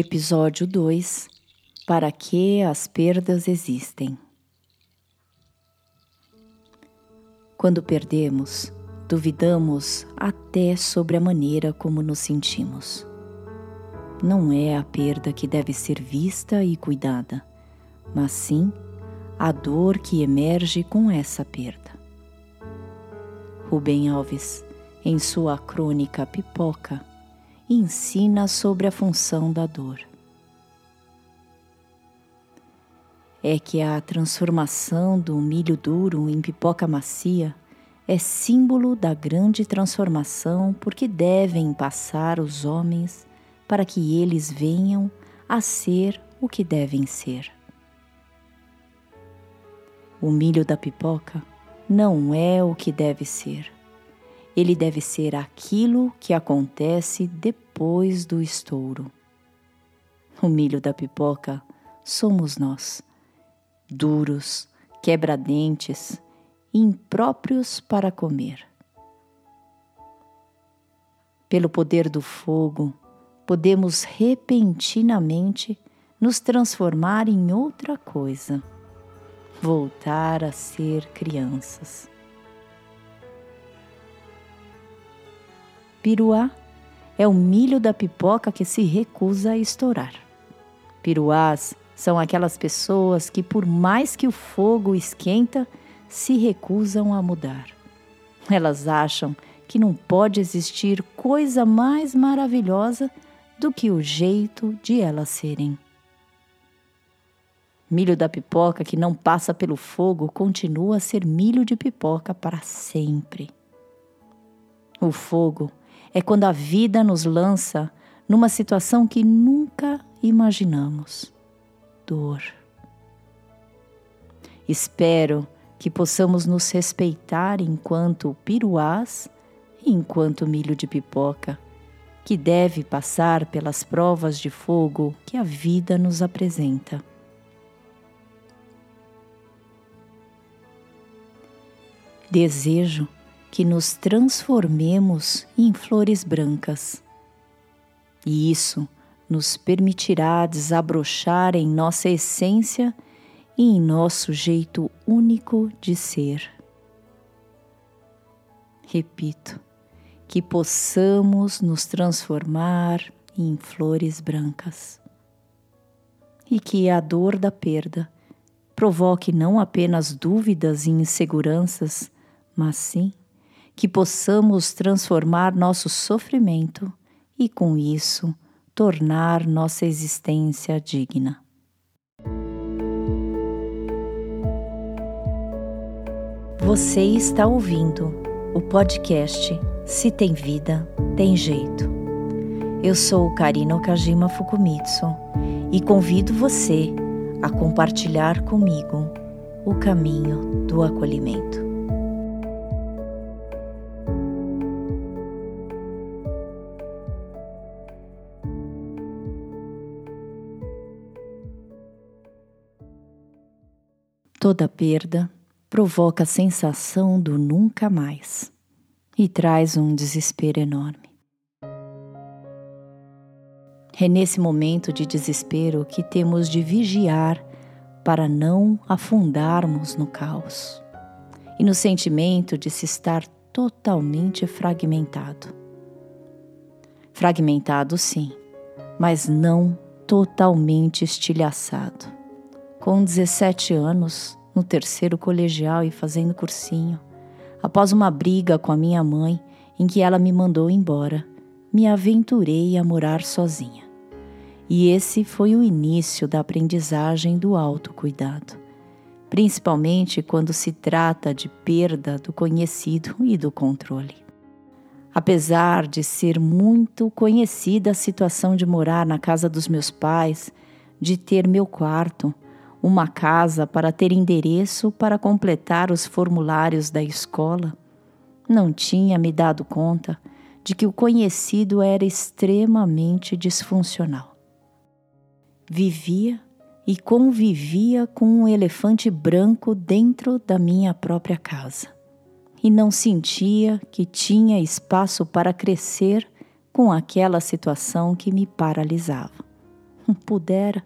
Episódio 2 Para que as perdas existem? Quando perdemos, duvidamos até sobre a maneira como nos sentimos. Não é a perda que deve ser vista e cuidada, mas sim a dor que emerge com essa perda. Rubem Alves, em sua crônica Pipoca, ensina sobre a função da dor. É que a transformação do milho duro em pipoca macia é símbolo da grande transformação porque devem passar os homens para que eles venham a ser o que devem ser. O milho da pipoca não é o que deve ser ele deve ser aquilo que acontece depois do estouro. O milho da pipoca somos nós, duros, quebradentes, impróprios para comer. Pelo poder do fogo, podemos repentinamente nos transformar em outra coisa, voltar a ser crianças. Piruá é o milho da pipoca que se recusa a estourar. Piruás são aquelas pessoas que, por mais que o fogo esquenta, se recusam a mudar. Elas acham que não pode existir coisa mais maravilhosa do que o jeito de elas serem. Milho da pipoca que não passa pelo fogo continua a ser milho de pipoca para sempre. O fogo é quando a vida nos lança numa situação que nunca imaginamos dor. Espero que possamos nos respeitar enquanto piruás e enquanto milho de pipoca, que deve passar pelas provas de fogo que a vida nos apresenta. Desejo que nos transformemos em flores brancas. E isso nos permitirá desabrochar em nossa essência e em nosso jeito único de ser. Repito, que possamos nos transformar em flores brancas. E que a dor da perda provoque não apenas dúvidas e inseguranças, mas sim que possamos transformar nosso sofrimento e, com isso, tornar nossa existência digna. Você está ouvindo o podcast Se Tem Vida, Tem Jeito. Eu sou Karina Okajima Fukumitsu e convido você a compartilhar comigo o caminho do acolhimento. Toda perda provoca a sensação do nunca mais e traz um desespero enorme. É nesse momento de desespero que temos de vigiar para não afundarmos no caos e no sentimento de se estar totalmente fragmentado. Fragmentado, sim, mas não totalmente estilhaçado com 17 anos, no terceiro colegial e fazendo cursinho, após uma briga com a minha mãe em que ela me mandou embora, me aventurei a morar sozinha. E esse foi o início da aprendizagem do autocuidado, principalmente quando se trata de perda do conhecido e do controle. Apesar de ser muito conhecida a situação de morar na casa dos meus pais, de ter meu quarto, uma casa para ter endereço para completar os formulários da escola, não tinha me dado conta de que o conhecido era extremamente disfuncional. Vivia e convivia com um elefante branco dentro da minha própria casa e não sentia que tinha espaço para crescer com aquela situação que me paralisava. Pudera.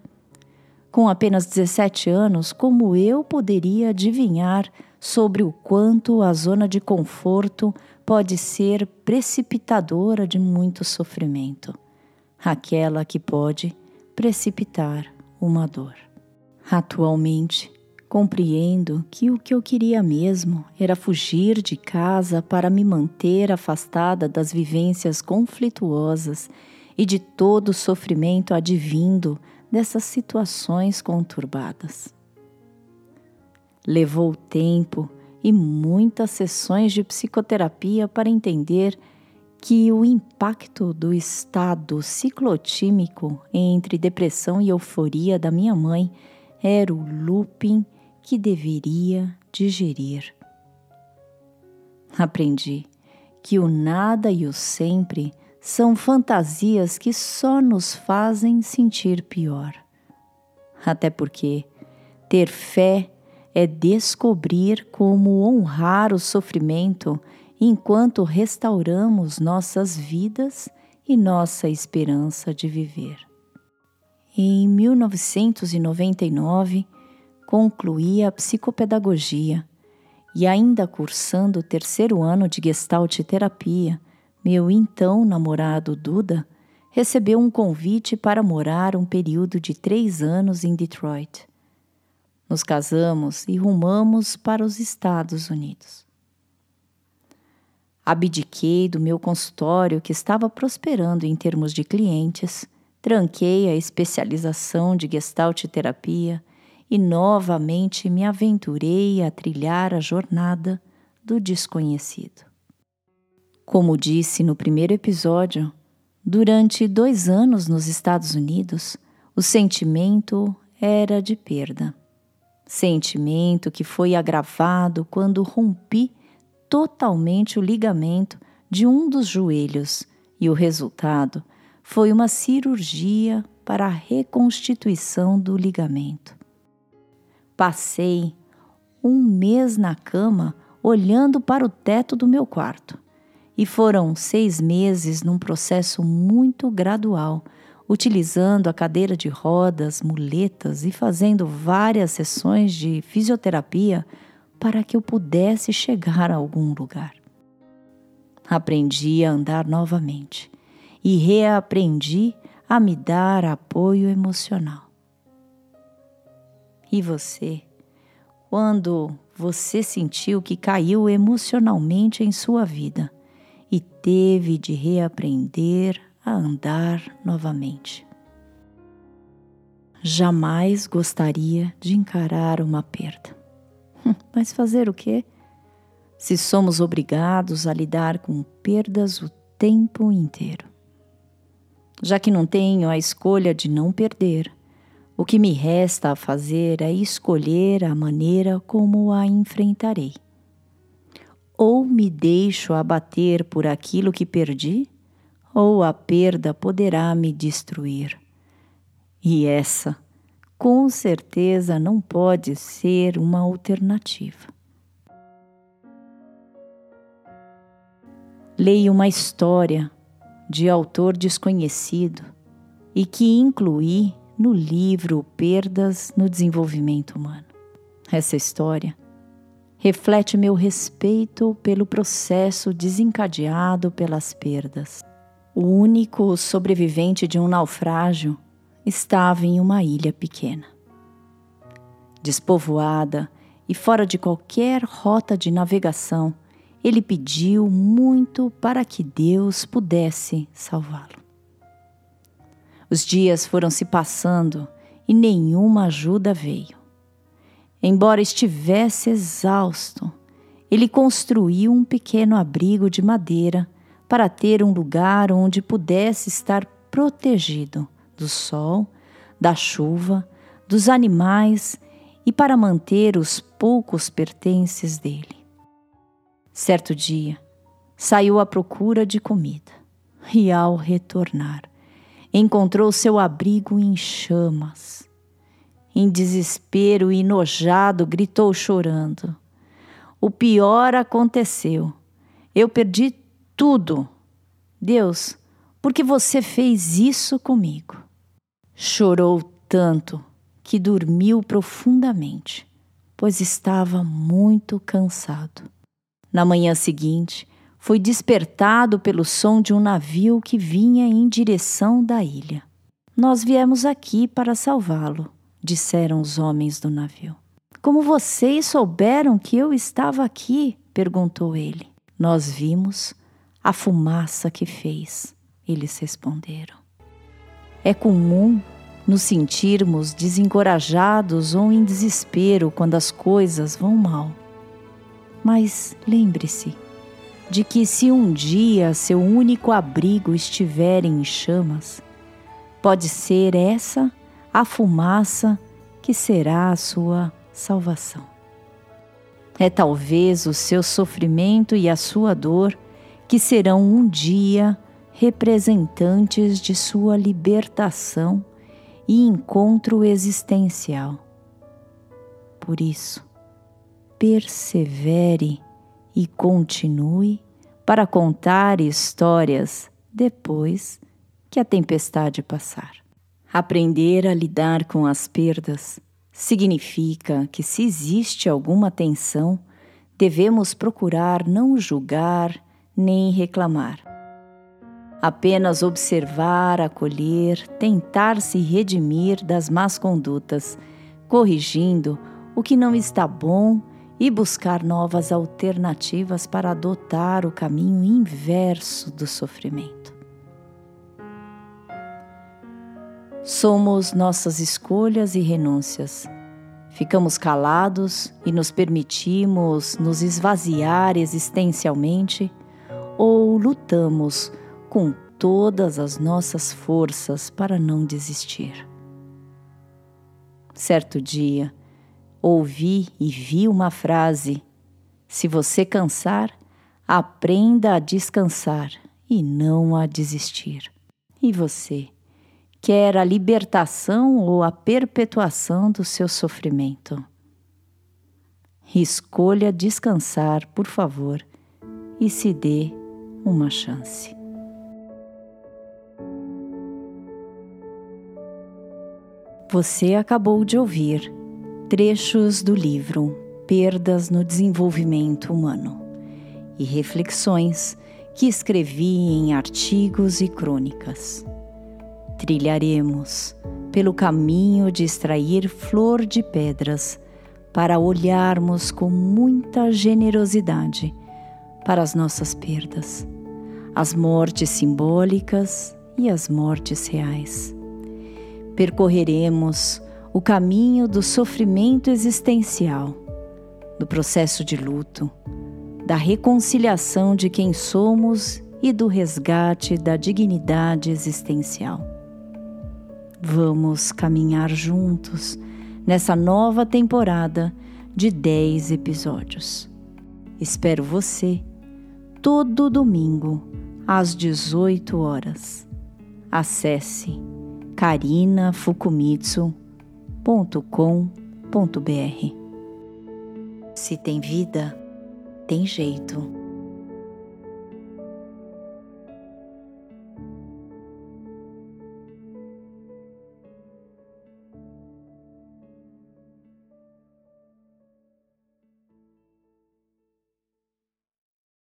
Com apenas 17 anos, como eu poderia adivinhar sobre o quanto a zona de conforto pode ser precipitadora de muito sofrimento? Aquela que pode precipitar uma dor. Atualmente, compreendo que o que eu queria mesmo era fugir de casa para me manter afastada das vivências conflituosas e de todo o sofrimento advindo dessas situações conturbadas. Levou tempo e muitas sessões de psicoterapia para entender que o impacto do estado ciclotímico entre depressão e euforia da minha mãe era o looping que deveria digerir. Aprendi que o nada e o sempre são fantasias que só nos fazem sentir pior. Até porque ter fé é descobrir como honrar o sofrimento enquanto restauramos nossas vidas e nossa esperança de viver. Em 1999, concluí a psicopedagogia e, ainda cursando o terceiro ano de Gestalt terapia, meu então namorado Duda recebeu um convite para morar um período de três anos em Detroit. Nos casamos e rumamos para os Estados Unidos. Abdiquei do meu consultório que estava prosperando em termos de clientes, tranquei a especialização de Gestalt terapia e novamente me aventurei a trilhar a jornada do desconhecido. Como disse no primeiro episódio, durante dois anos nos Estados Unidos, o sentimento era de perda. Sentimento que foi agravado quando rompi totalmente o ligamento de um dos joelhos e o resultado foi uma cirurgia para a reconstituição do ligamento. Passei um mês na cama olhando para o teto do meu quarto e foram seis meses num processo muito gradual, utilizando a cadeira de rodas, muletas e fazendo várias sessões de fisioterapia para que eu pudesse chegar a algum lugar. Aprendi a andar novamente e reaprendi a me dar apoio emocional. E você? Quando você sentiu que caiu emocionalmente em sua vida e teve de reaprender a andar novamente? Jamais gostaria de encarar uma perda. Mas fazer o quê? Se somos obrigados a lidar com perdas o tempo inteiro. Já que não tenho a escolha de não perder, o que me resta a fazer é escolher a maneira como a enfrentarei. Ou me deixo abater por aquilo que perdi, ou a perda poderá me destruir. E essa com certeza não pode ser uma alternativa. Leio uma história de autor desconhecido e que incluí no livro Perdas no Desenvolvimento Humano. Essa história reflete meu respeito pelo processo desencadeado pelas perdas. O único sobrevivente de um naufrágio estava em uma ilha pequena. Despovoada e fora de qualquer rota de navegação, ele pediu muito para que Deus pudesse salvá-lo. Os dias foram se passando e nenhuma ajuda veio. Embora estivesse exausto, ele construiu um pequeno abrigo de madeira para ter um lugar onde pudesse estar protegido do sol, da chuva, dos animais e para manter os poucos pertences dele. Certo dia, saiu à procura de comida e, ao retornar, encontrou seu abrigo em chamas. Em desespero e enojado, gritou chorando: O pior aconteceu. Eu perdi tudo. Deus, por que você fez isso comigo? Chorou tanto que dormiu profundamente, pois estava muito cansado. Na manhã seguinte, foi despertado pelo som de um navio que vinha em direção da ilha. Nós viemos aqui para salvá-lo, disseram os homens do navio. Como vocês souberam que eu estava aqui? perguntou ele. Nós vimos a fumaça que fez, eles responderam. É comum nos sentirmos desencorajados ou em desespero quando as coisas vão mal. Mas lembre-se de que, se um dia seu único abrigo estiver em chamas, pode ser essa a fumaça que será a sua salvação. É talvez o seu sofrimento e a sua dor que serão um dia representantes de sua libertação e encontro existencial. Por isso, persevere e continue para contar histórias depois que a tempestade passar. Aprender a lidar com as perdas significa que, se existe alguma tensão, devemos procurar não julgar nem reclamar. Apenas observar, acolher, tentar se redimir das más condutas, corrigindo o que não está bom e buscar novas alternativas para adotar o caminho inverso do sofrimento. Somos nossas escolhas e renúncias. Ficamos calados e nos permitimos nos esvaziar existencialmente ou lutamos com todas as nossas forças para não desistir. Certo dia, ouvi e vi uma frase: Se você cansar, aprenda a descansar e não a desistir. E você? Quer a libertação ou a perpetuação do seu sofrimento. Escolha descansar, por favor, e se dê uma chance. Você acabou de ouvir trechos do livro Perdas no Desenvolvimento Humano e reflexões que escrevi em artigos e crônicas trilharemos pelo caminho de extrair flor de pedras para olharmos com muita generosidade para as nossas perdas, as mortes simbólicas e as mortes reais. Percorreremos o caminho do sofrimento existencial, do processo de luto, da reconciliação de quem somos e do resgate da dignidade existencial. Vamos caminhar juntos nessa nova temporada de 10 episódios. Espero você todo domingo às 18 horas. Acesse karinafukumitsu.com.br. Se tem vida, tem jeito.